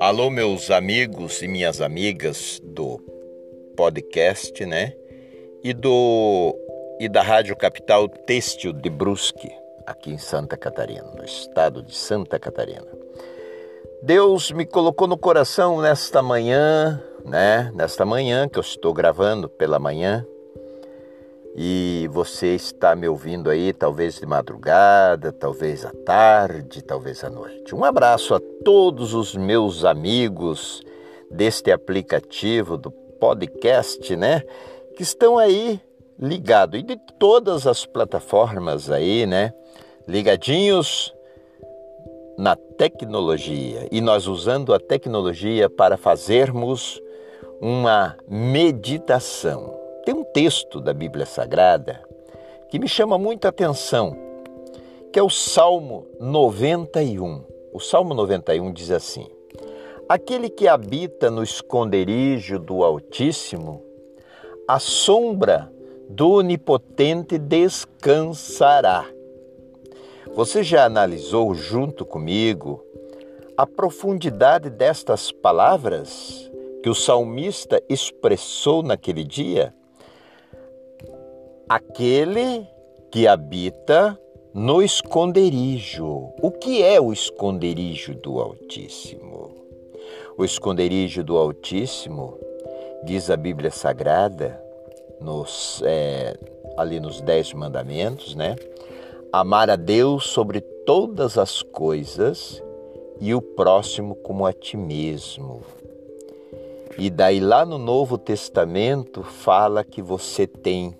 Alô, meus amigos e minhas amigas do podcast, né? E do e da Rádio Capital Têxtil de Brusque, aqui em Santa Catarina, no estado de Santa Catarina. Deus me colocou no coração nesta manhã, né? Nesta manhã que eu estou gravando pela manhã, e você está me ouvindo aí, talvez de madrugada, talvez à tarde, talvez à noite. Um abraço a todos os meus amigos deste aplicativo do podcast, né? Que estão aí ligados e de todas as plataformas aí, né? Ligadinhos na tecnologia e nós usando a tecnologia para fazermos uma meditação tem um texto da Bíblia Sagrada que me chama muita atenção, que é o Salmo 91. O Salmo 91 diz assim: Aquele que habita no esconderijo do Altíssimo, a sombra do Onipotente descansará. Você já analisou junto comigo a profundidade destas palavras que o salmista expressou naquele dia? Aquele que habita no esconderijo. O que é o esconderijo do Altíssimo? O esconderijo do Altíssimo, diz a Bíblia Sagrada, nos, é, ali nos Dez Mandamentos, né? Amar a Deus sobre todas as coisas e o próximo como a ti mesmo. E daí lá no Novo Testamento fala que você tem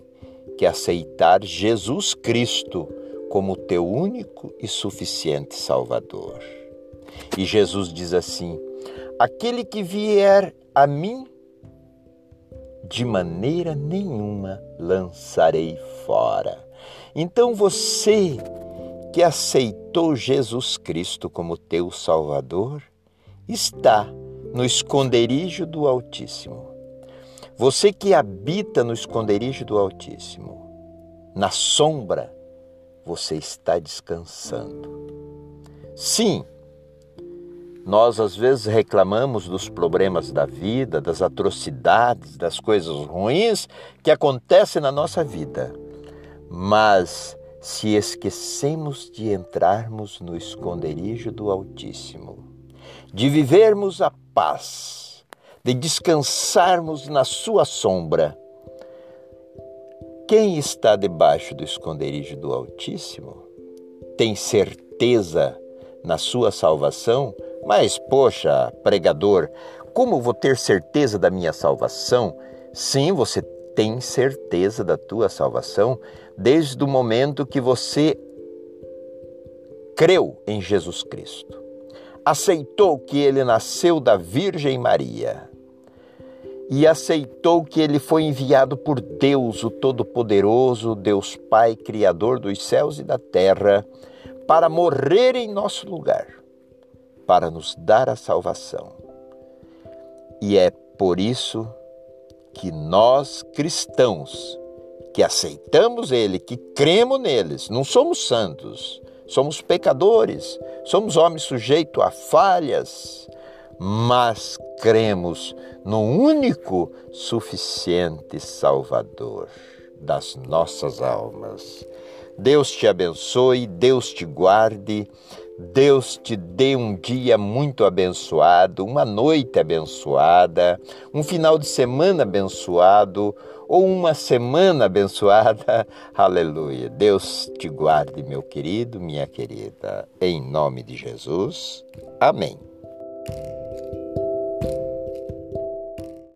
que aceitar Jesus Cristo como teu único e suficiente Salvador. E Jesus diz assim: Aquele que vier a mim, de maneira nenhuma lançarei fora. Então você que aceitou Jesus Cristo como teu Salvador, está no esconderijo do Altíssimo você que habita no esconderijo do Altíssimo, na sombra, você está descansando. Sim, nós às vezes reclamamos dos problemas da vida, das atrocidades, das coisas ruins que acontecem na nossa vida, mas se esquecemos de entrarmos no esconderijo do Altíssimo, de vivermos a paz, de descansarmos na Sua sombra. Quem está debaixo do esconderijo do Altíssimo tem certeza na sua salvação, mas, poxa, pregador, como vou ter certeza da minha salvação? Sim, você tem certeza da tua salvação desde o momento que você creu em Jesus Cristo. Aceitou que ele nasceu da Virgem Maria e aceitou que ele foi enviado por Deus, o Todo-Poderoso, Deus Pai, Criador dos céus e da terra, para morrer em nosso lugar, para nos dar a salvação. E é por isso que nós cristãos, que aceitamos Ele, que cremos neles, não somos santos, somos pecadores, somos homens sujeitos a falhas, mas cremos no único suficiente Salvador das nossas almas. Deus te abençoe, Deus te guarde, Deus te dê um dia muito abençoado, uma noite abençoada, um final de semana abençoado ou uma semana abençoada. Aleluia. Deus te guarde, meu querido, minha querida. Em nome de Jesus. Amém. Thank you.